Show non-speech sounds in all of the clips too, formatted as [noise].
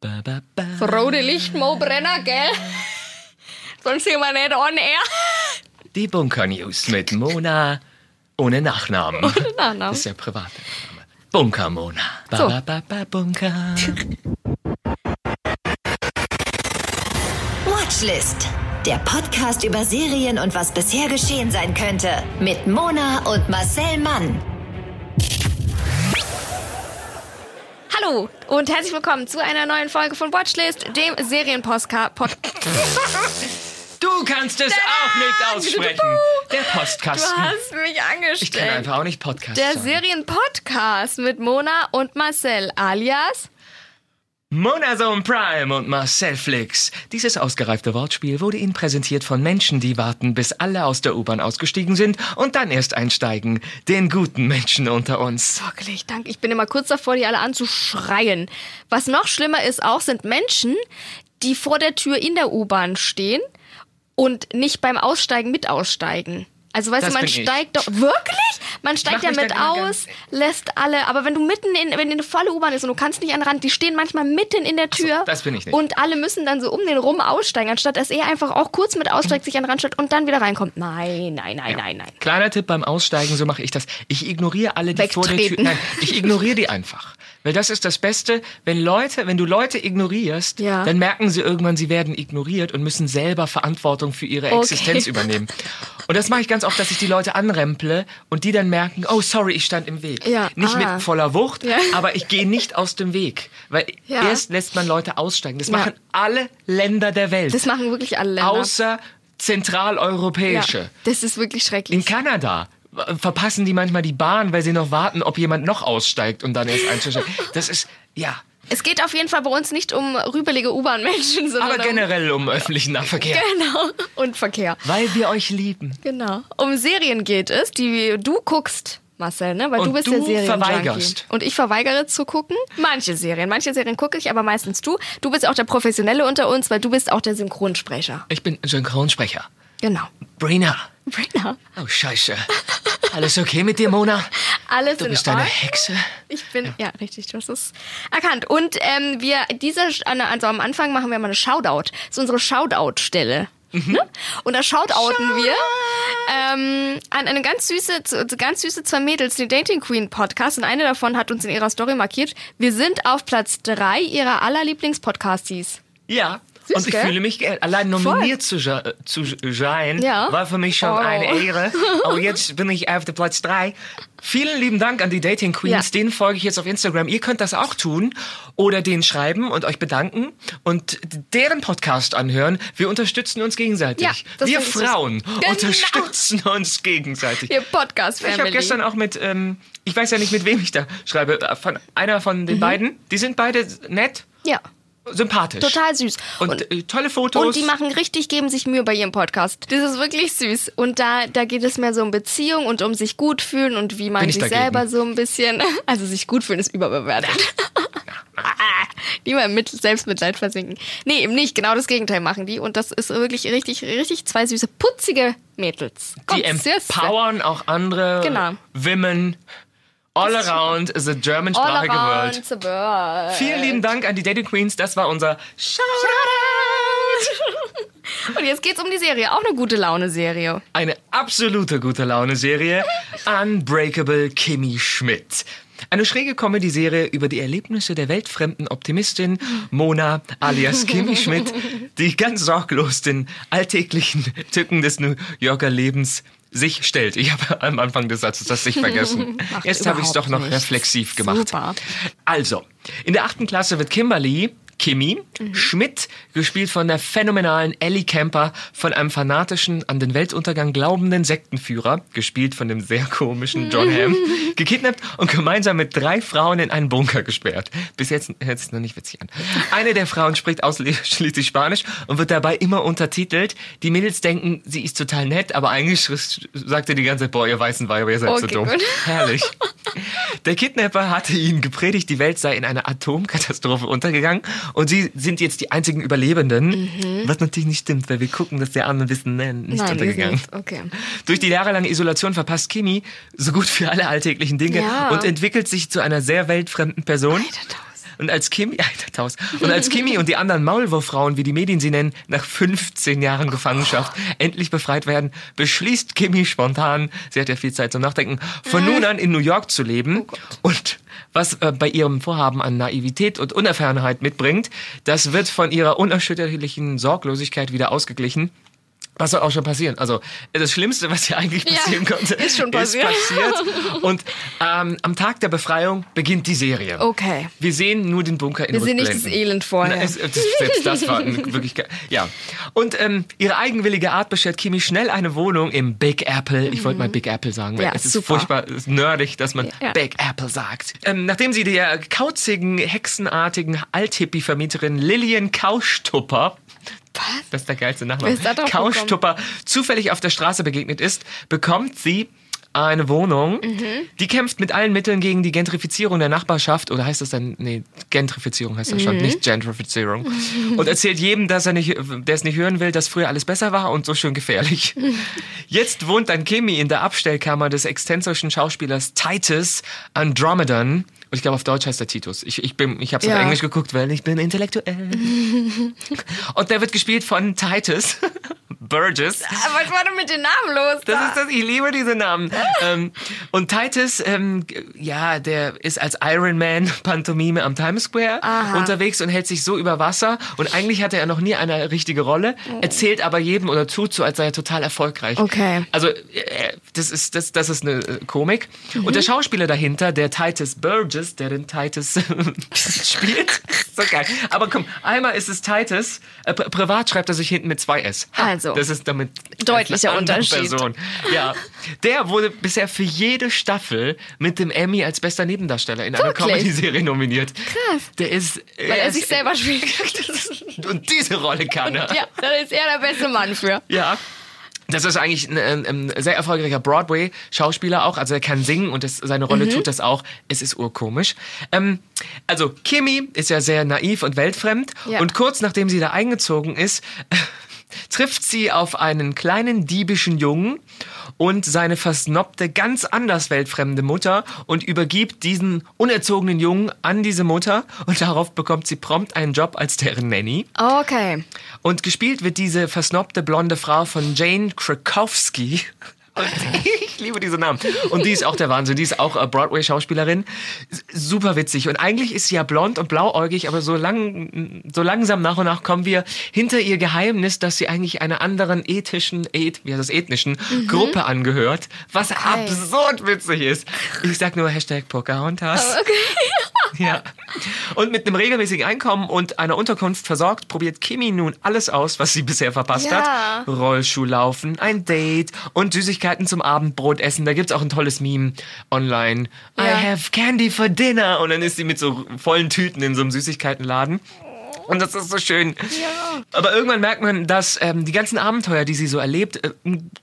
Ba, ba, ba. Das rote Licht, Mo Brenner, gell? Sonst sind wir nicht on air. Die Bunker News mit Mona ohne Nachnamen. Ohne Nachnamen. Das ist ja privat. Bunker Mona. Ba, So. ba, ba, ba, Bunker. Watchlist. Der Podcast über Serien und was bisher geschehen sein könnte. Mit Mona und Marcel Mann. Hallo und herzlich willkommen zu einer neuen Folge von Watchlist, dem Serienpostcard. Pod [laughs] Du kannst es auch nicht aussprechen. Der du Postkasten. hast mich Ich kann angestellt. einfach auch nicht Podcast Der. Serienpodcast mit Mona und Marcel alias Monazone Prime und Marcel Flix. Dieses ausgereifte Wortspiel wurde Ihnen präsentiert von Menschen, die warten, bis alle aus der U-Bahn ausgestiegen sind und dann erst einsteigen. Den guten Menschen unter uns. Wirklich, danke. Ich bin immer kurz davor, die alle anzuschreien. Was noch schlimmer ist auch, sind Menschen, die vor der Tür in der U-Bahn stehen und nicht beim Aussteigen mit aussteigen. Also weißt Das du, man bin ich. steigt doch wirklich? Man steigt ja mit aus, lässt alle, aber wenn du mitten in wenn eine volle U-Bahn ist und du kannst nicht an den Rand, die stehen manchmal mitten in der Tür. das bin ich nicht. Und alle müssen dann so um den rum aussteigen, anstatt dass er einfach auch kurz mit aussteigt, sich an den Rand stellt und dann wieder reinkommt. Nein, nein, nein, nein, nein. Kleiner Tipp beim Aussteigen, so mache ich das. Ich ignoriere alle, die vor der Tür. Wegtreten. Nein, ich ignoriere die einfach. Weil das ist das Beste, wenn Leute, wenn du Leute ignorierst, Ja. dann merken sie irgendwann, sie werden ignoriert und müssen selber Verantwortung für ihre Okay. Existenz übernehmen. Und das mache ich ganz oft, dass ich die Leute anremple und die dann merken, oh sorry, ich stand im Weg. Ja, Nicht ah. mit voller Wucht, Ja. aber ich gehe nicht aus dem Weg. Weil erst lässt man Leute aussteigen. Das machen alle Länder der Welt. Das machen wirklich alle Länder. außer zentraleuropäische. ja, das ist wirklich schrecklich. In Kanada verpassen die manchmal die Bahn, weil sie noch warten, ob jemand noch aussteigt und dann erst einzusteigen. Das ist, ja. Es geht auf jeden Fall bei uns nicht um rübelige U-Bahn-Menschen, sondern Aber generell um öffentlichen Nahverkehr. um genau und Verkehr. Weil wir euch lieben. Genau. Um Serien geht es, die du guckst, Marcel, ne? Weil Und du bist du der Serien verweigerst. Und ich verweigere zu gucken. Manche Serien, manche Serien gucke ich, aber meistens du. Du bist auch der Professionelle unter uns, weil du bist auch der Synchronsprecher. Ich bin Synchronsprecher. Genau. Brina. Brina, Oh, scheiße. Alles okay mit dir, Mona? alles Du in bist eine Ordnung. Hexe. Ich bin, ja, richtig, du hast es erkannt. Und ähm, wir, diese, also am Anfang machen wir mal eine Shoutout. Das ist unsere Shoutout-Stelle. Mhm. Ne? Und da shoutouten wir ähm, an eine ganz süße, ganz süße zwei Mädels, die Dating Queen Podcast. Und eine davon hat uns in ihrer Story markiert. Wir sind auf Platz drei ihrer aller Lieblingspodcasties. Ja. Süß, und ich gell? fühle mich geehrt. Allein nominiert zu, ja- äh, zu sein, Ja. war für mich schon Oh. eine Ehre. Aber [laughs] jetzt bin ich auf der Platz drei. Vielen lieben Dank an die Dating Queens. Ja. Denen folge ich jetzt auf Instagram. Ihr könnt das auch tun oder denen schreiben und euch bedanken und deren Podcast anhören. Wir unterstützen uns gegenseitig. Ja, Wir. Frauen Genau. unterstützen uns gegenseitig. Ihr podcast Ich habe gestern auch mit, ähm, ich weiß ja nicht, mit wem ich da schreibe, äh, von einer von Mhm. den beiden. Die sind beide nett, Ja, sympathisch. total süß. Und, äh, tolle Fotos. Und die machen richtig, geben sich Mühe bei ihrem Podcast. Das ist wirklich süß. Und da, da geht es mehr so um Beziehung und um sich gut fühlen und wie man sich dagegen. selber so ein bisschen, [laughs] also sich gut fühlen ist überbewertet. [laughs] Lieber im Mit Selbstmitleid versinken. Nee, eben nicht. Genau das Gegenteil machen die. Und das ist wirklich richtig, richtig zwei süße, putzige Mädels. die Gott, süß. empowern auch andere Genau. Women all around the All germansprachige around World. the world. Vielen lieben Dank an die Dating Queens. Das war unser Shoutout. [laughs] Und jetzt geht's um die Serie. Auch eine gute Laune-Serie. Eine absolute gute Laune-Serie. Unbreakable Kimmy Schmidt. Eine schräge Comedy-Serie über die Erlebnisse der weltfremden Optimistin Mona alias Kimmy Schmidt, [laughs] die ganz sorglos den alltäglichen Tücken des New Yorker Lebens sich stellt. Ich habe am Anfang des Satzes das sich vergessen. [laughs] Jetzt habe ich es doch noch nichts. reflexiv gemacht. Super. Also, in der achten Klasse wird Kimberly Kimi Schmidt, gespielt von der phänomenalen Ellie Kemper, von einem fanatischen, an den Weltuntergang glaubenden Sektenführer, gespielt von dem sehr komischen John Hamm, [laughs] gekidnappt und gemeinsam mit drei Frauen in einen Bunker gesperrt. Bis jetzt hört sich noch nicht witzig an. Eine der Frauen spricht ausschließlich Spanisch und wird dabei immer untertitelt. Die Mädels denken, sie ist total nett, aber eigentlich sagt er die ganze Zeit, boah, ihr weißen Weiber, ihr seid so Okay, dumm. gut. Herrlich. [laughs] Der Kidnapper hatte ihnen gepredigt, die Welt sei in einer Atomkatastrophe untergegangen und sie sind jetzt die einzigen Überlebenden. Was natürlich nicht stimmt, weil wir gucken das ja an und wissen, nein, nicht Mhm. Nein, untergegangen. sind- okay. Durch die jahrelange Isolation verpasst Kimi so gut für alle alltäglichen Dinge Ja. und entwickelt sich zu einer sehr weltfremden Person. Und als Kimi, [laughs] ja, tausend. und als Kimi und die anderen Maulwurffrauen, wie die Medien sie nennen, nach 15 Jahren Gefangenschaft endlich befreit werden, beschließt Kimi spontan, sie hat ja viel Zeit zum Nachdenken, von nun an in New York zu leben. und was äh, bei ihrem Vorhaben an Naivität und Unerfahrenheit mitbringt, das wird von ihrer unerschütterlichen Sorglosigkeit wieder ausgeglichen. Was soll auch schon passieren? Also das Schlimmste, was hier eigentlich [laughs] Ja, passieren konnte, ist schon passiert. passiert. [laughs] Und ähm, am Tag der Befreiung beginnt die Serie. Okay. Wir sehen nur den Bunker in Wir sehen nicht das Rückblenden. Elend vorher. Na, es, es, selbst das war [laughs] wirklich ja. Und ähm, ihre eigenwillige Art beschert Kimi schnell eine Wohnung im Big Apple. Ich wollte mal Big Apple sagen, weil Ja, es ist super. furchtbar es ist nerdig, dass man Ja. Big Apple sagt. Ähm, nachdem sie der kauzigen, hexenartigen Althippie-Vermieterin Lillian Kaustupper das ist der geilste Nachname. Gekommen? Kaustupper zufällig auf der Straße begegnet ist, bekommt sie eine Wohnung. Mhm. Die kämpft mit allen Mitteln gegen die Gentrifizierung der Nachbarschaft. Oder heißt das dann, nee, Gentrifizierung heißt das Mhm. schon, nicht Gentrifizierung. Und erzählt jedem, dass er nicht, der es nicht hören will, dass früher alles besser war und so schön gefährlich. [laughs] Jetzt wohnt dann Kimi in der Abstellkammer des exzentrischen Schauspielers Titus Andromedon. Und ich glaube, auf Deutsch heißt er Titus. Ich, ich, bin, ich habe es Ja. auf Englisch geguckt, weil ich bin intellektuell. [laughs] Und der wird gespielt von Titus Burgess. [laughs] Was war denn mit den Namen los? Das da? ist das, ich liebe diese Namen. [laughs] ähm, und Titus, ähm, ja, der ist als Iron Man Pantomime am Times Square unterwegs und hält sich so über Wasser. Und eigentlich hatte er noch nie eine richtige Rolle, erzählt aber jedem oder tut so, als sei er total erfolgreich. Okay. Also, äh, das ist, das, das ist eine äh, Komik. Und der Schauspieler dahinter, der Titus Burgess, der den Titus [laughs] spielt, so geil. Aber komm, einmal ist es Titus, äh, pri- privat schreibt er sich hinten mit zwei S. Ha, Also. Das ist damit Deutlicher Unterschied. Person. Ja, der wurde bisher für jede Staffel mit dem Emmy als bester Nebendarsteller in einer? Comedy-Serie nominiert. Krass. Der ist, Weil er sich ist- selber spielt. [laughs] und diese Rolle kann er. ja, da ist er der beste Mann für. Ja. Das ist eigentlich ein, ein, ein sehr erfolgreicher Broadway-Schauspieler auch. Also er kann singen und das, seine Rolle Mhm. tut das auch. Es ist urkomisch. Ähm, also Kimi ist ja sehr naiv und weltfremd. Ja. Und kurz nachdem sie da eingezogen ist, trifft sie auf einen kleinen diebischen Jungen und seine versnobte, ganz anders weltfremde Mutter und übergibt diesen unerzogenen Jungen an diese Mutter und darauf bekommt sie prompt einen Job als deren Nanny. Okay. Und gespielt wird diese versnobte blonde Frau von Jane Krakowski. Und [laughs] ich liebe diese Namen. Und die ist auch der Wahnsinn. Die ist auch äh, Broadway-Schauspielerin. Super witzig. Und eigentlich ist sie ja blond und blauäugig, aber so, lang, so langsam nach und nach kommen wir hinter ihr Geheimnis, dass sie eigentlich einer anderen ethischen, eth, wie heißt das, ethnischen Gruppe angehört. Was absurd witzig ist. Ich sag nur Hashtag Pocahontas. [laughs] Ja. Und mit einem regelmäßigen Einkommen und einer Unterkunft versorgt, probiert Kimi nun alles aus, was sie bisher verpasst Ja. hat. Rollschuhlaufen, ein Date und Süßigkeiten zum Abendbrot essen. Da gibt's auch ein tolles Meme online. I Ja. have candy for dinner. Und dann ist sie mit so vollen Tüten in so einem Süßigkeitenladen. Und das ist so schön. Aber irgendwann merkt man, dass ähm, die ganzen Abenteuer, die sie so erlebt, äh,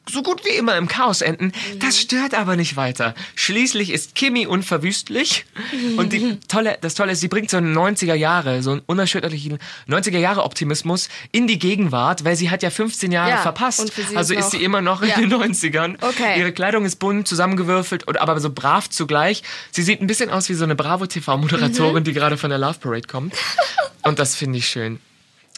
so gut wie immer im Chaos enden. Das stört aber nicht weiter. Schließlich ist Kimi unverwüstlich. [laughs] Und die tolle, das Tolle ist, sie bringt so einen 90er Jahre, so einen unerschütterlichen 90er Jahre Optimismus in die Gegenwart, weil sie hat ja 15 Jahre Ja, verpasst. und also ist ist sie immer noch Ja. in den 90ern. Okay. Ihre Kleidung ist bunt, zusammengewürfelt, und, aber so brav zugleich. Sie sieht ein bisschen aus wie so eine Bravo-TV-Moderatorin, Mhm. die gerade von der Love Parade kommt. Und das finde ich schön.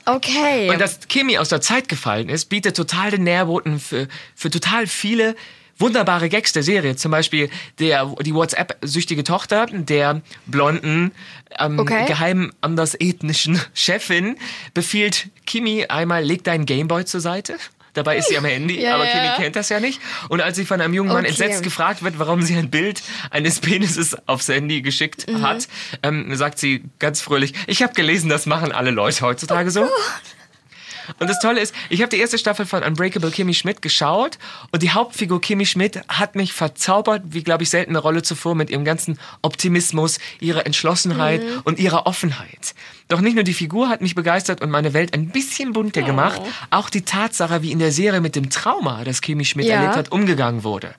Okay. Und dass Kimi aus der Zeit gefallen ist, bietet total den Nährboten für, für total viele wunderbare Gags der Serie. Zum Beispiel der, die WhatsApp-süchtige Tochter der blonden, ähm, Okay. geheim anders ethnischen [laughs] Chefin befiehlt Kimi einmal, leg deinen Gameboy zur Seite. Dabei ist sie am Handy, Ja, aber Kimi ja. kennt das ja nicht. Und als sie von einem jungen Mann Okay. entsetzt gefragt wird, warum sie ein Bild eines Penises aufs Handy geschickt Mhm. hat, ähm, sagt sie ganz fröhlich, ich habe gelesen, das machen alle Leute heutzutage so. Und das Tolle ist, ich habe die erste Staffel von Unbreakable Kimmy Schmidt geschaut und die Hauptfigur Kimmy Schmidt hat mich verzaubert, wie glaube ich selten eine Rolle zuvor mit ihrem ganzen Optimismus, ihrer Entschlossenheit und ihrer Offenheit. Doch nicht nur die Figur hat mich begeistert und meine Welt ein bisschen bunter gemacht, auch die Tatsache, wie in der Serie mit dem Trauma, das Kimmy Schmidt Ja. erlebt hat, umgegangen wurde.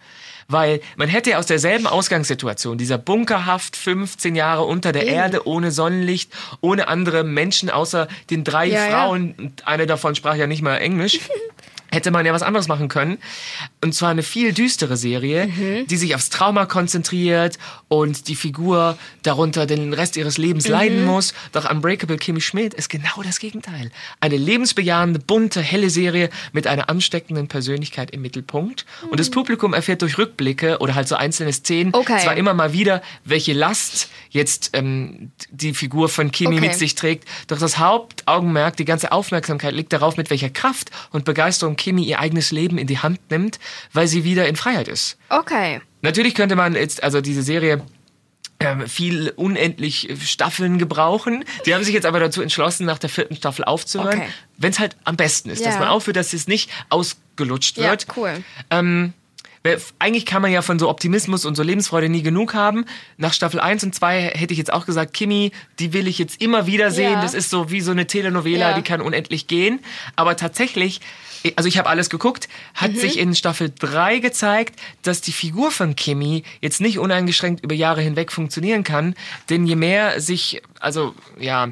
Weil man hätte ja aus derselben Ausgangssituation, dieser bunkerhaft 15 Jahre unter der Erde, ohne Sonnenlicht, ohne andere Menschen außer den drei Ja, ja. Frauen, und eine davon sprach ja nicht mal Englisch, [laughs] hätte man ja was anderes machen können. Und zwar eine viel düstere Serie, Mhm. die sich aufs Trauma konzentriert und die Figur darunter den Rest ihres Lebens Mhm. leiden muss. Doch Unbreakable Kimmy Schmidt ist genau das Gegenteil. Eine lebensbejahende, bunte, helle Serie mit einer ansteckenden Persönlichkeit im Mittelpunkt. Und das Publikum erfährt durch Rückblicke oder halt so einzelne Szenen Okay. zwar immer mal wieder, welche Last jetzt ähm, die Figur von Kimi Okay. mit sich trägt. Doch das Hauptaugenmerk, die ganze Aufmerksamkeit liegt darauf, mit welcher Kraft und Begeisterung Kimi ihr eigenes Leben in die Hand nimmt, weil sie wieder in Freiheit ist. Okay. Natürlich könnte man jetzt, also diese Serie ähm, viel unendlich Staffeln gebrauchen. Die haben sich jetzt aber dazu entschlossen, nach der vierten Staffel aufzuhören, Okay. wenn es halt am besten ist, dass Ja. man aufhört, dass es nicht ausgelutscht Ja, wird. cool. Ähm, eigentlich kann man ja von so Optimismus und so Lebensfreude nie genug haben. Nach Staffel 1 und 2 hätte ich jetzt auch gesagt, Kimi, die will ich jetzt immer wieder sehen. Ja. Das ist so wie so eine Telenovela, Ja. die kann unendlich gehen. Aber tatsächlich, also ich habe alles geguckt, hat Mhm. sich in Staffel 3 gezeigt, dass die Figur von Kimi jetzt nicht uneingeschränkt über Jahre hinweg funktionieren kann. Denn je mehr sich, also ja,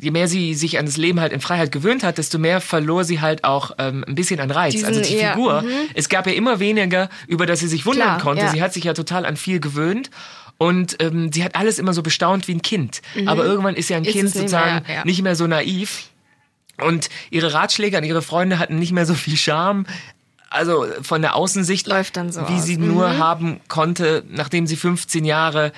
je mehr sie sich an das Leben halt in Freiheit gewöhnt hat, desto mehr verlor sie halt auch ähm, ein bisschen an Reiz. Diesen- also die ja, Figur. Es gab ja immer weniger, über das sie sich wundern Klar, konnte. ja. Sie hat sich ja total an viel gewöhnt. Und ähm, sie hat alles immer so bestaunt wie ein Kind. Aber irgendwann ist ja ein Mhm. Ist Kind sozusagen mehr, ja. nicht mehr so naiv. Und ihre Ratschläge an ihre Freunde hatten nicht mehr so viel Charme. Also von der Außensicht, Läuft dann so wie aus. Mhm. sie nur haben konnte, nachdem sie 15 Jahre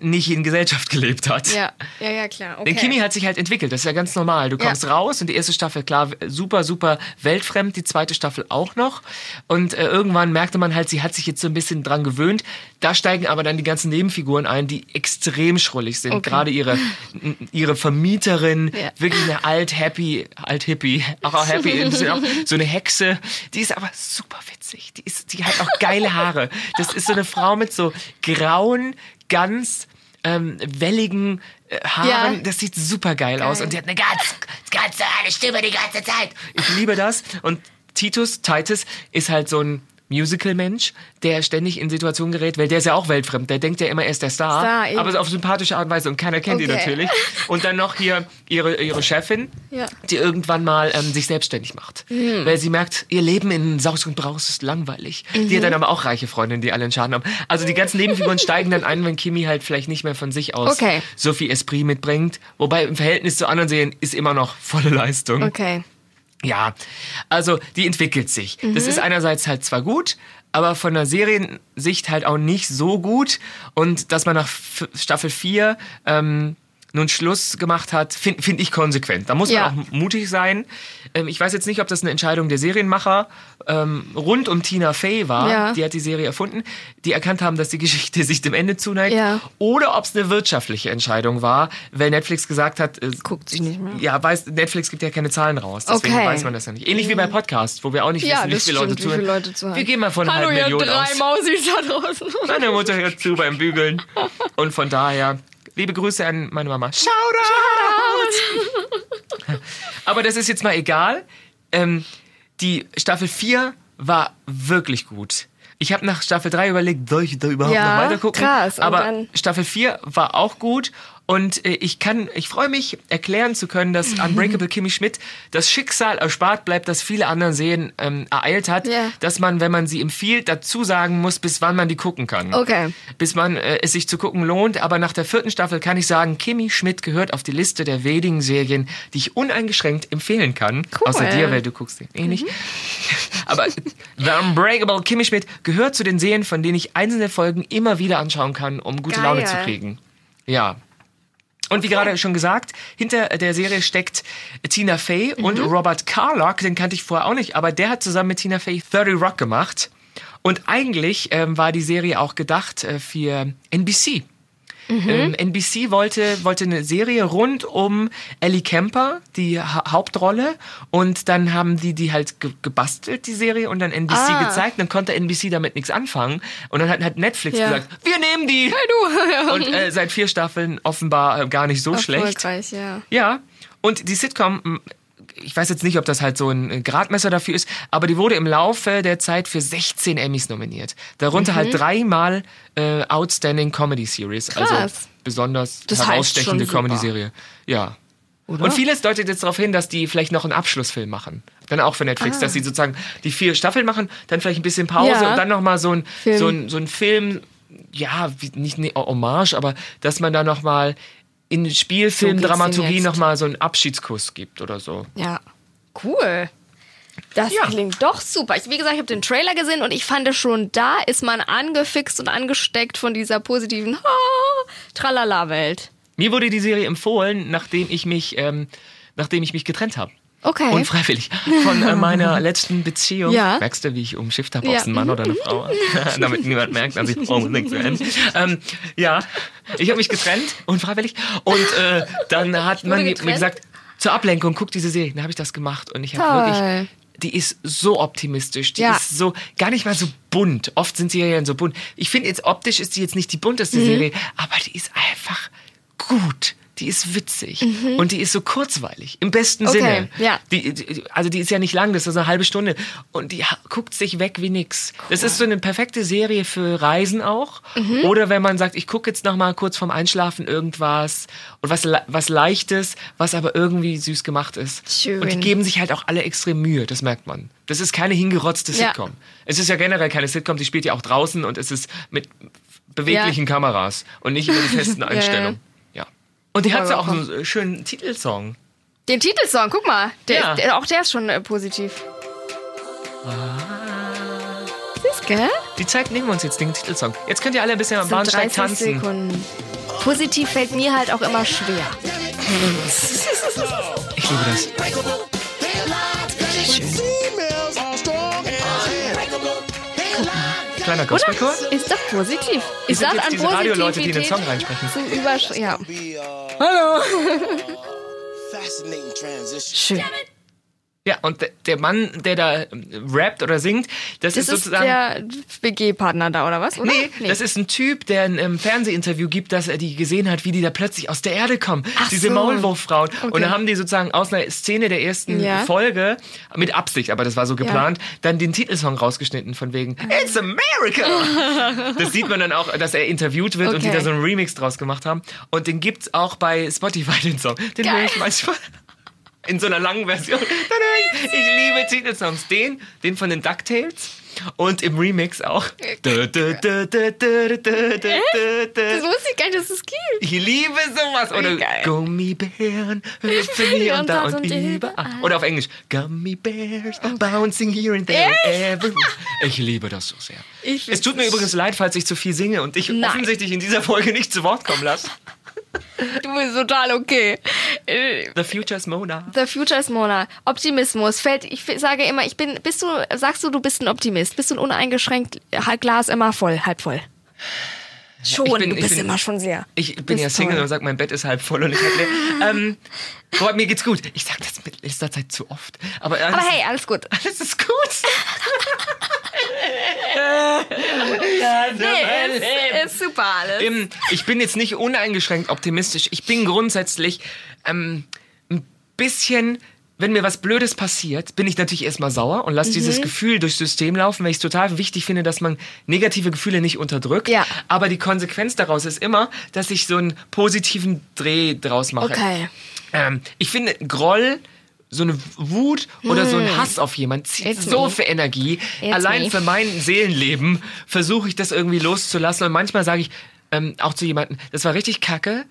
nicht in Gesellschaft gelebt hat. Ja, ja, ja, klar. Okay. Denn Kimi hat sich halt entwickelt, das ist ja ganz normal. Du kommst Ja. raus und die erste Staffel, klar, super, super weltfremd, die zweite Staffel auch noch. Und äh, irgendwann merkte man halt, sie hat sich jetzt so ein bisschen dran gewöhnt. Da steigen aber dann die ganzen Nebenfiguren ein, die extrem schrullig sind. Okay. Gerade ihre, [laughs] ihre Vermieterin, Ja. wirklich eine alt-happy, alt-hippie, auch [laughs] happy, auch so eine Hexe. Die ist aber super witzig. Die, ist, die hat auch geile Haare. Das ist so eine Frau mit so grauen, ganz ähm, welligen äh, Haaren. Ja. Das sieht super geil, aus. Und die hat eine ganz, ganz eine Stimme die ganze Zeit. Ich liebe das. Und Titus, Titus, ist halt so ein Musical-Mensch, der ständig in Situationen gerät, weil der ist ja auch weltfremd. Der denkt ja immer, er ist der Star, Star, aber auf sympathische Art und Weise und keiner kennt ihn Okay. natürlich. Und dann noch hier ihre, ihre Chefin, Ja. die irgendwann mal ähm, sich selbstständig macht. Hm. Weil sie merkt, ihr Leben in Saus und Braus ist langweilig. Die Mhm. hat dann aber auch reiche Freundinnen, die alle einen Schaden haben. Also die ganzen Nebenfiguren [laughs] steigen dann ein, wenn Kimi halt vielleicht nicht mehr von sich aus Okay. so viel Esprit mitbringt. Wobei im Verhältnis zu anderen Serien ist immer noch volle Leistung. Okay. Ja, also die entwickelt sich. Mhm. Das ist einerseits halt zwar gut, aber von der Seriensicht halt auch nicht so gut. Und dass man nach F Staffel 4 ähm, nun Schluss gemacht hat, finde find ich konsequent. Da muss Ja. man auch mutig sein. Ähm, ich weiß jetzt nicht, ob das eine Entscheidung der Serienmacher ähm, rund um Tina Fey war, Ja. die hat die Serie erfunden, die erkannt haben, dass die Geschichte [laughs] sich dem Ende zuneigt. Ja. Oder ob es eine wirtschaftliche Entscheidung war, weil Netflix gesagt hat, äh, Guckt sich nicht mehr. ja, weiß, Netflix gibt ja keine Zahlen raus, deswegen Okay. weiß man das ja nicht. Ähnlich wie bei Podcasts, wo wir auch nicht wissen, wie viele Leute stimmt, wie viele zuhören. Leute zuhören. Wir gehen mal von einer Hallo, halben Million drei aus. Mausis da draußen. Meine Mutter hört zu beim Bügeln. Und von daher, liebe Grüße an meine Mama. Shoutout! [laughs] Aber das ist jetzt mal egal. Ähm, die Staffel 4 war wirklich gut. Ich habe nach Staffel 3 überlegt, soll ich da überhaupt Ja, noch weiter gucken? krass. Aber Staffel 4 war auch gut. Und äh, ich kann, ich freue mich, erklären zu können, dass Mhm. [laughs] Unbreakable Kimmy Schmidt das Schicksal erspart bleibt, das viele anderen Serien ähm, ereilt hat, Ja. dass man, wenn man sie empfiehlt, dazu sagen muss, bis wann man die gucken kann. Okay. Bis man äh, es sich zu gucken lohnt. Aber nach der vierten Staffel kann ich sagen, Kimmy Schmidt gehört auf die Liste der wenigen Serien, die ich uneingeschränkt empfehlen kann. Cool. Außer dir, weil du guckst den eh nicht. [laughs] Aber The Unbreakable Kimmy Schmidt gehört zu den Serien, von denen ich einzelne Folgen immer wieder anschauen kann, um gute Geil. Laune zu kriegen. Ja. Und wie gerade schon gesagt, hinter der Serie steckt Tina Fey und Mhm. Robert Carlock, den kannte ich vorher auch nicht, aber der hat zusammen mit Tina Fey 30 Rock gemacht. Und eigentlich ähm, war die Serie auch gedacht äh, für NBC. Mhm. Ähm, NBC wollte, wollte eine Serie rund um Ellie Kemper, die ha Hauptrolle. Und dann haben die die halt ge gebastelt, die Serie, und dann NBC Ah. gezeigt. Dann konnte NBC damit nichts anfangen. Und dann hat, hat Netflix Ja. gesagt, wir nehmen die. Hey du. [laughs] Und äh, seit vier Staffeln offenbar äh, gar nicht so schlecht. Ja. Ja, und die Sitcom, ich weiß jetzt nicht, ob das halt so ein Gradmesser dafür ist, aber die wurde im Laufe der Zeit für 16 Emmys nominiert. Darunter halt dreimal äh, Outstanding Comedy Series. Also Mhm. Krass. besonders Das herausstechende. Comedy-Serie. Ja. Oder? Und vieles deutet jetzt darauf hin, dass die vielleicht noch einen Abschlussfilm machen. Dann auch für Netflix, dass sie sozusagen die vier Staffeln machen, dann vielleicht ein bisschen Pause Ah. Ja. und dann nochmal so ein Film. so ein, so ein Film, ja, nicht eine Hommage, aber dass man da nochmal in Spielfilm, So nochmal so einen Abschiedskuss gibt oder so. Ja. Cool. Das Ja. klingt doch super. Ich, wie gesagt, ich habe den Trailer gesehen und ich fand schon, da ist man angefixt und angesteckt von dieser positiven Tralala-Welt. Mir wurde die Serie empfohlen, nachdem ich mich, ähm, nachdem ich mich getrennt habe. Okay. Unfreiwillig. Von äh, meiner [laughs] letzten Beziehung. Ja. Merkst du, wie ich umschifft habe, ob es ein Mann oder eine Frau ist? [laughs] [laughs] Damit niemand merkt, dass ich homosexuell bin. Ähm, ja, ich habe mich getrennt, unfreiwillig. Und äh, dann hat man mir gesagt, zur Ablenkung, guck diese Serie. Dann habe ich das gemacht und ich habe wirklich die ist so optimistisch, die Ja. ist so gar nicht mal so bunt. Oft sind Serien so bunt. Ich finde jetzt optisch ist die jetzt nicht die bunteste Mhm. Serie, aber die ist einfach gut. Die ist witzig und die ist so kurzweilig im besten Mhm. Okay, Sinne. ja. Die, die, also die ist ja nicht lang, das ist eine halbe Stunde und die guckt sich weg wie nix. Das ist so eine perfekte Serie für Reisen auch Mhm. oder wenn man sagt, ich gucke jetzt noch mal kurz vorm Einschlafen irgendwas und was was leichtes, was aber irgendwie süß gemacht ist. Schön. Und die geben sich halt auch alle extrem Mühe, das merkt man. Das ist keine hingerotzte Ja. Sitcom. Es ist ja generell keine Sitcom, die spielt ja auch draußen und es ist mit beweglichen Kameras und nicht über die festen [laughs] Einstellungen. Ja. Und die hat ja auch einen schönen Titelsong. Den Titelsong, guck mal. Der, Ja. der, auch der ist schon äh, positiv. Siehst gell? Die Zeit nehmen wir uns jetzt den Titelsong. Jetzt könnt ihr alle ein bisschen am Bahnsteig 30 tanzen. Sekunden. Positiv fällt mir halt auch immer schwer. Ich liebe das. Kleiner Gospelchor. Ist doch positiv. Ist das jetzt an diese Radioleute, die den Positivität Song reinsprechen. zum Übersch... Ja, Hallo. Fascinating transition. schön. Ja, und der- Mann, der da ähm, rappt oder singt, das, Das ist ist sozusagen... der WG-Partner da, oder was? Oder? Nee, das ist ein Typ, der ein ähm, Fernsehinterview gibt, dass er die gesehen hat, wie die da plötzlich aus der Erde kommen. Ach diese so. Maulwurffrauen. Und Okay. dann haben die sozusagen aus einer Szene der ersten Ja. Folge, mit Absicht, aber das war so geplant, dann den Titelsong rausgeschnitten von wegen It's America! [laughs] das sieht man dann auch, dass er interviewt wird und die Okay. da so einen Remix draus gemacht haben. Und den gibt's auch bei Spotify, den Song. Den Geil. höre ich manchmal. In so einer langen Version. [laughs] Ich, liebe Titelsongs. Den, den von den DuckTales und im Remix auch. Das wusste ich gar nicht, dass es gibt. Ich liebe sowas. Oder. Gummibären hüpfen [laughs] hier und da und überall. Oder auf Englisch. Gummy Bears bouncing here and there everywhere. Ich liebe das so sehr. Es tut mir übrigens leid, falls ich zu viel singe und dich offensichtlich in dieser Folge nicht zu Wort kommen lasse. Du bist total okay. The Future's Mona. The Future is Mona. Optimismus. Fällt, ich sage immer, ich bin, bist du, sagst du, du bist ein Optimist? Bist du ein uneingeschränkt, Glas immer voll, halb voll? Schon, Ich bin- du bist bin- immer schon sehr. Ich bin ja Single toll. und sag, mein Bett ist halb voll und ich halb leer. [laughs] ähm, boah, mir geht's gut. Ich sag das mit letzter Zeit zu oft. Aber, alles, Aber hey, alles gut. [laughs] alles ist gut. [laughs] ja, Nee, ist, ist super alles. Ähm, ich bin jetzt nicht uneingeschränkt optimistisch. Ich bin grundsätzlich ähm, ein bisschen, wenn mir was Blödes passiert, bin ich natürlich erstmal sauer und lasse Mhm. dieses Gefühl durchs System laufen, weil ich es total wichtig finde, dass man negative Gefühle nicht unterdrückt. Ja. Aber die Konsequenz daraus ist immer, dass ich so einen positiven Dreh draus mache. Okay. Ähm, ich finde, Groll, so eine Wut oder so ein Hass auf jemanden zieht Hm. It's so me. viel Energie. It's Allein me. für mein Seelenleben versuche ich das irgendwie loszulassen. Und manchmal sage ich ähm, auch zu jemandem, das war richtig kacke,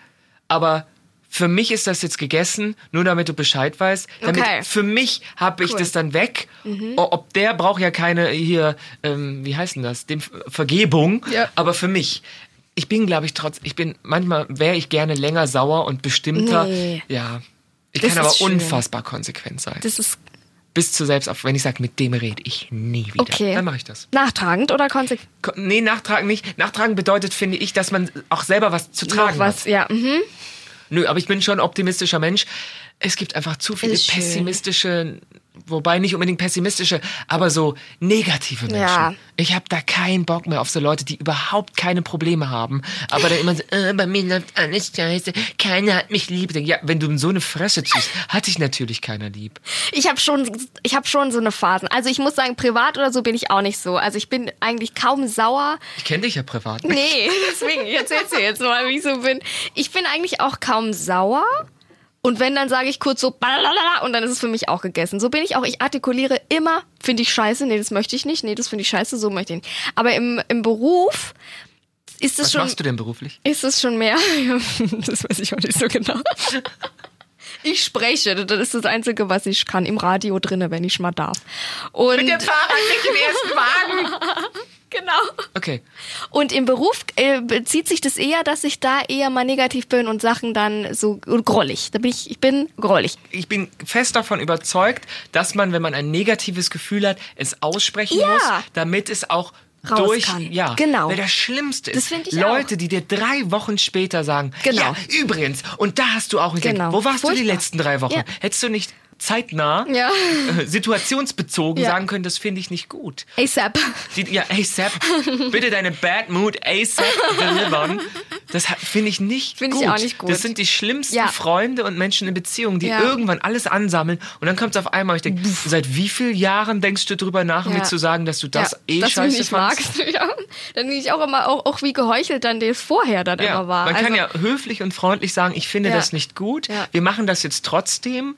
aber für mich ist das jetzt gegessen, nur damit du Bescheid weißt. Damit Okay. Für mich habe ich Cool. das dann weg. Mhm. Ob der braucht ja keine hier, ähm, wie heißt denn das, Dem Vergebung, Ja. aber für mich. Ich bin, glaube ich, trotz, ich bin, manchmal wäre ich gerne länger sauer und bestimmter. Nee. Ja. Ich Das kann aber schön. unfassbar konsequent sein. Das ist Bis zu selbst auf, wenn ich sage, mit dem rede ich nie wieder. okay. Dann mache ich das. Nachtragend oder konsequent? Ko- Nee, nachtragen nicht. Nachtragen bedeutet, finde ich, dass man auch selber was zu tragen Noch was, hat. ja. Mhm. Nö, aber ich bin schon ein optimistischer Mensch. Es gibt einfach zu viele pessimistische, wobei nicht unbedingt pessimistische, aber so negative Menschen. Ja. Ich habe da keinen Bock mehr auf so Leute, die überhaupt keine Probleme haben, aber dann immer so, äh, bei mir läuft alles scheiße, keiner hat mich lieb. Ja, wenn du so eine Fresse ziehst, hat dich natürlich keiner lieb. Ich habe schon, ich habe schon so eine Phasen. Also ich muss sagen, privat oder so bin ich auch nicht so. Also ich bin eigentlich kaum sauer. Ich kenne dich ja privat. Nee, [laughs] deswegen, ich erzähl's dir jetzt mal, wie ich so bin. Ich bin eigentlich auch kaum sauer. Und wenn, dann sage ich kurz so balalala und dann ist es für mich auch gegessen. So bin ich auch. Ich artikuliere immer, finde ich scheiße, nee, das möchte ich nicht, nee, das finde ich scheiße, so möchte ich nicht. Aber im, im Beruf ist es Was schon. machst du denn beruflich? Ist es schon mehr? [laughs] das weiß ich auch nicht so genau. Ich spreche, das ist das Einzige, was ich kann, im Radio drinne, wenn ich mal darf. Und Fahrrad nicht im ersten Wagen. [laughs] genau. Okay. Und im Beruf äh, bezieht sich das eher, dass ich da eher mal negativ bin und Sachen dann so grollig. Da bin ich, ich bin grollig. Ich bin fest davon überzeugt, dass man, wenn man ein negatives Gefühl hat, es aussprechen Ja. muss, damit es auch Raus durch, kann. ja, Genau. Weil das Schlimmste ist, Das Leute, die dir drei Wochen später sagen, Genau. ja, übrigens, und da hast du auch gesagt, Genau. wo warst du die Furchtbar. letzten drei Wochen? Ja. Hättest du nicht zeitnah, Ja. äh, situationsbezogen Ja. sagen können, das finde ich nicht gut. ASAP. Die, ja, ASAP, bitte deine Bad Mood ASAP delivern. Das finde ich nicht Finde ich gut. auch nicht gut. Das sind die schlimmsten Ja. Freunde und Menschen in Beziehungen, die irgendwann alles ansammeln und dann kommt es auf einmal. Ich denke, seit wie vielen Jahren denkst du drüber nach, um mir zu sagen, dass du das eh dass du scheiße mich nicht fandst? magst. [laughs] Ja. Dann bin ich auch immer, auch, auch wie geheuchelt dann das vorher dann immer war. man kann Also- ja höflich und freundlich sagen, ich finde das nicht gut. Wir machen das jetzt trotzdem,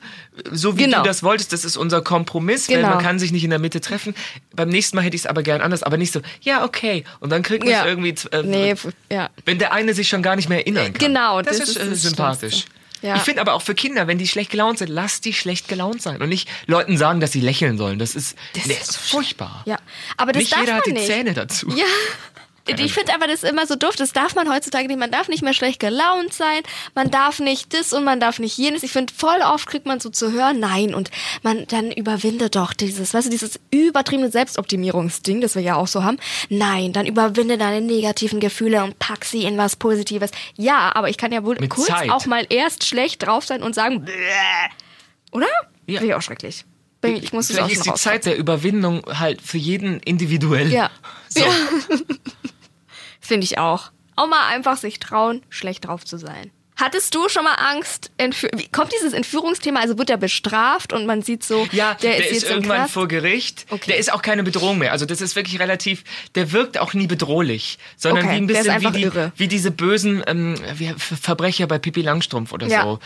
so wie Genau. du das wolltest. Das ist unser Kompromiss, weil Genau. man kann sich nicht in der Mitte treffen. Beim nächsten Mal hätte ich es aber gern anders, aber nicht so, ja, okay. Und dann kriegt man es Ja. irgendwie, äh, Nee, ja. wenn der eine sich schon gar nicht mehr erinnern kann. Genau, das, das ist, ist äh, das sympathisch. Ja. Ich finde aber auch für Kinder, wenn die schlecht gelaunt sind, lass die schlecht gelaunt sein und nicht Leuten sagen, dass sie lächeln sollen. Das ist, Das nee, ist furchtbar. Ja, aber das nicht darf jeder man hat die nicht. Zähne dazu. Ja. Ich finde aber das ist immer so doof. Das darf man heutzutage nicht. Man darf nicht mehr schlecht gelaunt sein. Man darf nicht das und man darf nicht jenes. Ich finde, voll oft kriegt man so zu hören, nein. Und man dann überwinde doch dieses, weißt du, dieses übertriebene Selbstoptimierungsding, das wir ja auch so haben. Nein, dann überwinde deine negativen Gefühle und pack sie in was Positives. Ja, aber ich kann ja wohl Mit kurz Zeit. auch mal erst schlecht drauf sein und sagen, Bäh. oder? Ja. Finde ich auch schrecklich. Bin- Ich muss Vielleicht ist die raus. Zeit der Überwindung halt für jeden individuell. Ja. So. Ja. [laughs] Finde ich auch. Auch mal einfach sich trauen, schlecht drauf zu sein. Hattest du schon mal Angst? Wie kommt dieses Entführungsthema? Also wird er bestraft und man sieht so, Ja, der, ist jetzt im irgendwann vor Gericht. Okay. Der ist auch keine Bedrohung mehr. Also das ist wirklich relativ, der wirkt auch nie bedrohlich, sondern Okay, wie ein der ist bisschen wie die, wie diese bösen ähm, wie Ver- Verbrecher bei Pippi Langstrumpf oder Ja. so.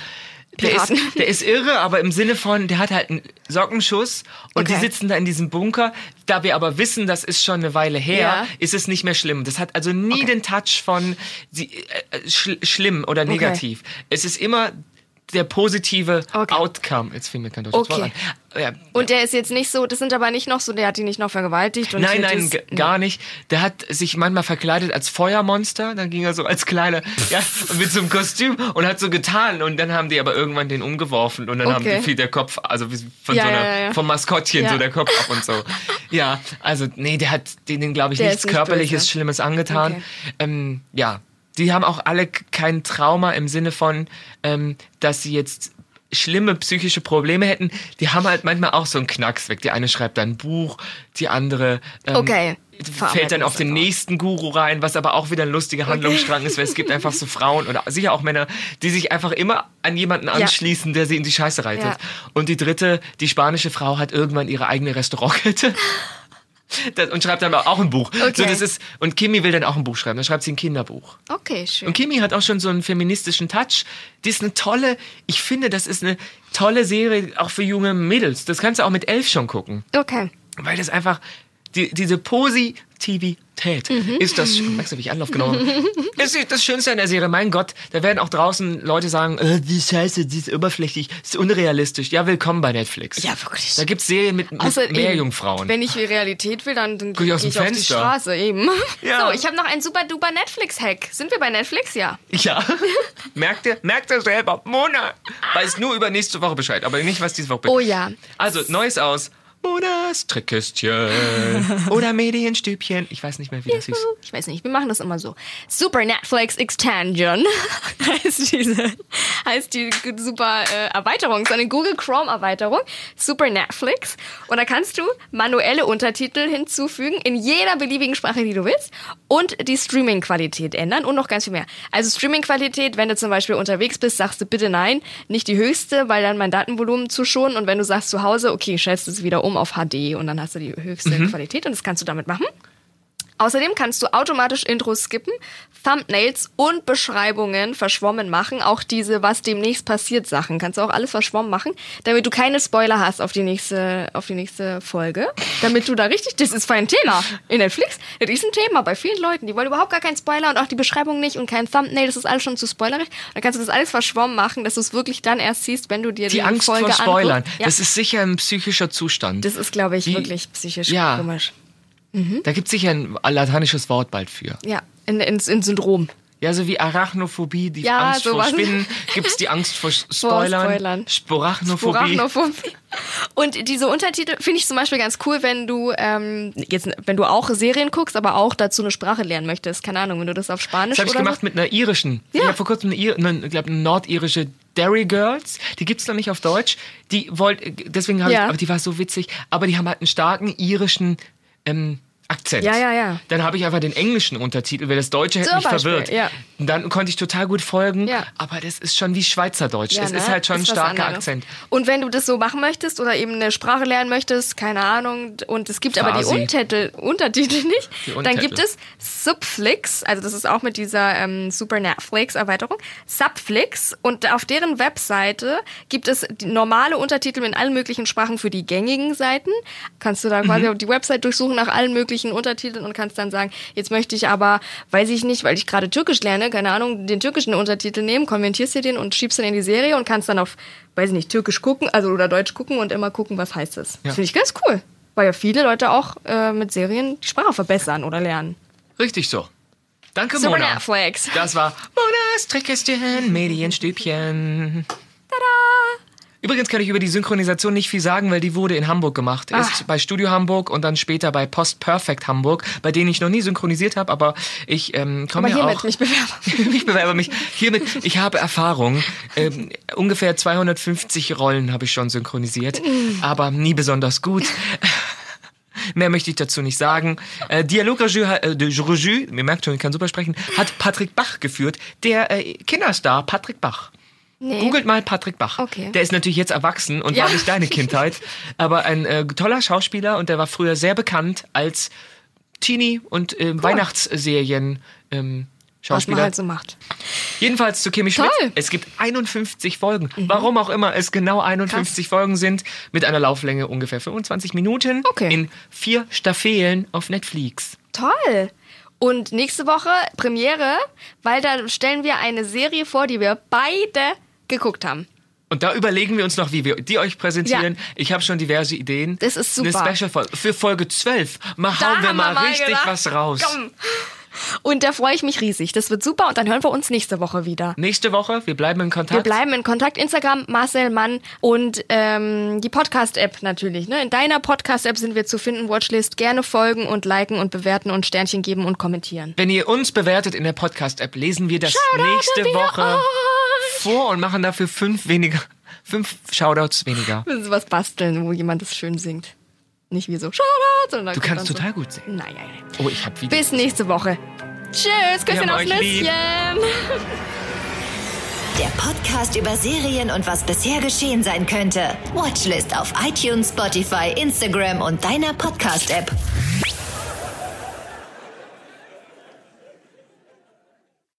Der ist, der ist irre, aber im Sinne von, der hat halt einen Sockenschuss und Okay. die sitzen da in diesem Bunker. Da wir aber wissen, das ist schon eine Weile her, Ja. ist es nicht mehr schlimm. Das hat also nie Okay. den Touch von sie, äh, schl schlimm oder negativ. Es ist immer der positive Okay. Outcome. Jetzt fiel mir kein deutsches Okay. Wort an. Ja, Und der ist jetzt nicht so, das sind aber nicht noch so, der hat die nicht noch vergewaltigt. Und Nein, nein, das- gar nicht. Der hat sich manchmal verkleidet als Feuermonster, dann ging er so als kleiner, [laughs] ja, mit so einem Kostüm und hat so getan und dann haben die aber irgendwann den umgeworfen und dann haben Okay. die fiel der Kopf, also von Ja, so einer, vom Maskottchen so der Kopf ab und so. Ja, also nee, der hat denen, glaube ich, Der nichts nicht körperliches böse. Schlimmes angetan. Ähm, ja, die haben auch alle kein Trauma im Sinne von, ähm, dass sie jetzt schlimme psychische Probleme hätten, die haben halt manchmal auch so einen Knacks weg. Die eine schreibt dann ein Buch, die andere ähm, Okay. fällt dann auf den nächsten Guru rein, was aber auch wieder ein lustiger Handlungsstrang ist, weil es gibt einfach so [laughs] Frauen oder sicher auch Männer, die sich einfach immer an jemanden anschließen, der sie in die Scheiße reitet. Ja. Und die dritte, die spanische Frau, hat irgendwann ihre eigene Restaurantkette. [laughs] [laughs] Das, und schreibt dann aber auch ein Buch. Okay. So, das ist, und Kimi will dann auch ein Buch schreiben. Dann schreibt sie ein Kinderbuch. Okay, schön. Und Kimi hat auch schon so einen feministischen Touch. Die ist eine tolle, ich finde, das ist eine tolle Serie, auch für junge Mädels. Das kannst du auch mit elf schon gucken. Okay. Weil das einfach, die, diese Positivität ist das, merkst du, wie ich Anlauf genommen [laughs] ist das Schönste an der Serie. Mein Gott, da werden auch draußen Leute sagen, äh, die scheiße, die ist oberflächlich, die ist unrealistisch. Ja, willkommen bei Netflix. Ja, wirklich. Da gibt's Serien mit, mit Außer mehr eben, Jungfrauen. Wenn ich die Realität will, dann, dann Guck ich gehe aus dem ich auf die. Straße eben. Ja. So, ich habe noch einen super duper Netflix-Hack. Sind wir bei Netflix? Ja. Ja, [laughs] merkt ihr, merkt ihr selber. Mona weiß nur über nächste Woche Bescheid, aber nicht, was diese Woche Oh ja. Also, Neues aus Monas Trickkistchen oder Medienstübchen. Ich weiß nicht mehr, wie das hieß. Ich weiß nicht, wir machen das immer so. Super Netflix Extension [laughs] heißt diese, heißt die super äh, Erweiterung, so eine Google Chrome Erweiterung. Super Netflix. Und da kannst du manuelle Untertitel hinzufügen in jeder beliebigen Sprache, die du willst. Und die Streaming-Qualität ändern und noch ganz viel mehr. Also Streaming-Qualität, wenn du zum Beispiel unterwegs bist, sagst du bitte nein, nicht die höchste, weil dann mein Datenvolumen zu schonen. Und wenn du sagst zu Hause, okay, stellst du es wieder um auf HD und dann hast du die höchste Mhm. Qualität und das kannst du damit machen. Außerdem kannst du automatisch Intros skippen, Thumbnails und Beschreibungen verschwommen machen. Auch diese Was demnächst passiert Sachen kannst du auch alles verschwommen machen, damit du keine Spoiler hast auf die nächste, auf die nächste Folge. Damit du da richtig, das ist ein Thema in Netflix. Das ist ein Thema bei vielen Leuten. Die wollen überhaupt gar keinen Spoiler und auch die Beschreibung nicht und kein Thumbnail. Das ist alles schon zu spoilerig. Dann kannst du das alles verschwommen machen, dass du es wirklich dann erst siehst, wenn du dir die, Die Angst Folge vor Spoilern. Ja, Das ist sicher ein psychischer Zustand. das ist, glaube ich, Wie- wirklich psychisch Ja. komisch. Da gibt es sicher ein lateinisches Wort bald für. Ja, in, in, in Syndrom. Ja, so wie Arachnophobie, die Ja, Angst vor sowas. Spinnen, gibt es die Angst [laughs] vor Spoilern, Spoilern. Sporachnophobie. Sporachnophobie. Und diese Untertitel finde ich zum Beispiel ganz cool, wenn du ähm, jetzt, wenn du auch Serien guckst, aber auch dazu eine Sprache lernen möchtest. Keine Ahnung, wenn du das auf Spanisch Das habe ich gemacht mit einer irischen. Ich habe vor kurzem eine, eine, ich glaube, eine nordirische Dairy Girls. Die gibt's noch nicht auf Deutsch. Die wollte, deswegen habe Ja. ich, aber die war so witzig. Aber die haben halt einen starken irischen ähm, Akzent. Ja, ja, ja. Dann habe ich einfach den englischen Untertitel, weil das Deutsche hätte Zum mich Beispiel, verwirrt. ja. Und dann konnte ich total gut folgen. Ja. Aber das ist schon wie Schweizerdeutsch. Ja, es ne? ist halt schon ein was starker. Akzent. Und wenn du das so machen möchtest oder eben eine Sprache lernen möchtest, keine Ahnung, und es gibt aber die Quasi. Untertitel, Untertitel nicht, Die dann gibt es Subflix, also das ist auch mit dieser ähm, Super Netflix Erweiterung, Subflix und auf deren Webseite gibt es normale Untertitel in allen möglichen Sprachen für die gängigen Seiten. Kannst du da quasi Mhm. die Website durchsuchen nach allen möglichen Untertiteln und kannst dann sagen, jetzt möchte ich aber, weiß ich nicht, weil ich gerade Türkisch lerne, keine Ahnung, den türkischen Untertitel nehmen, konvertierst dir den und schiebst den in die Serie und kannst dann auf, weiß ich nicht, Türkisch gucken, also oder Deutsch gucken und immer gucken, was heißt das. Ja. Das finde ich ganz cool. Weil ja viele Leute auch äh, mit Serien die Sprache verbessern oder lernen. Richtig so. Danke, Super Mona. Netflix. Das war Monas Trickkästchen, Medienstübchen. Tada! Übrigens kann ich über die Synchronisation nicht viel sagen, weil die wurde in Hamburg gemacht. Ah. Ist bei Studio Hamburg und dann später bei Post Perfect Hamburg, bei denen ich noch nie synchronisiert habe, aber ich ähm, komme Aber ja hiermit auch. [laughs] mich bewerben. ich bewerbe mich hiermit. Ich habe Erfahrung. Ähm, ungefähr 250 Rollen habe ich schon synchronisiert, aber nie besonders gut. [laughs] Mehr möchte ich dazu nicht sagen. Äh, Dialogregie, äh, de Regie, ihr merkt schon, ich kann super sprechen, hat Patrick Bach geführt. Der äh, Kinderstar Patrick Bach. Nee. Googelt mal Patrick Bach. Okay. Der ist natürlich jetzt erwachsen und Ja. war nicht deine Kindheit, [laughs] aber ein äh, toller Schauspieler und der war früher sehr bekannt als Teenie und äh, Weihnachtsserien ähm, Was man Schauspieler. halt so macht. Jedenfalls zu Kimi Schmidt. Toll. Es gibt 51 Folgen. Warum auch immer es genau 51 Folgen sind, mit einer Lauflänge ungefähr 25 Minuten Okay. in vier Staffelen auf Netflix. Toll. Und nächste Woche Premiere, weil da stellen wir eine Serie vor, die wir beide geguckt haben. Und da überlegen wir uns noch, wie wir die euch präsentieren. Ja. Ich habe schon diverse Ideen. Das ist super. Eine Special-Folge für Folge 12. Mal Da wir mal, wir mal richtig gedacht, was raus. Komm. Und da freue ich mich riesig. Das wird super und dann hören wir uns nächste Woche wieder. Nächste Woche, wir bleiben in Kontakt. Wir bleiben in Kontakt. Instagram, Marcel Mann und ähm, die Podcast-App natürlich. Ne? In deiner Podcast-App sind wir zu finden. Watchlist gerne folgen und liken und bewerten und Sternchen geben und kommentieren. Wenn ihr uns bewertet in der Podcast-App, lesen wir das Shoutout nächste Woche. Vor und machen dafür fünf weniger, fünf Shoutouts weniger. Wir müssen sowas basteln, wo jemand das schön singt. Nicht wie so, Shoutout, sondern Du kannst total so. gut singen. Nein, nein, nein. Oh, ich hab Videos. Bis nächste Woche. Tschüss, Küsschen lieb. Nüsschen. Der Podcast über Serien und was bisher geschehen sein könnte. Watchlist auf iTunes, Spotify, Instagram und deiner Podcast-App.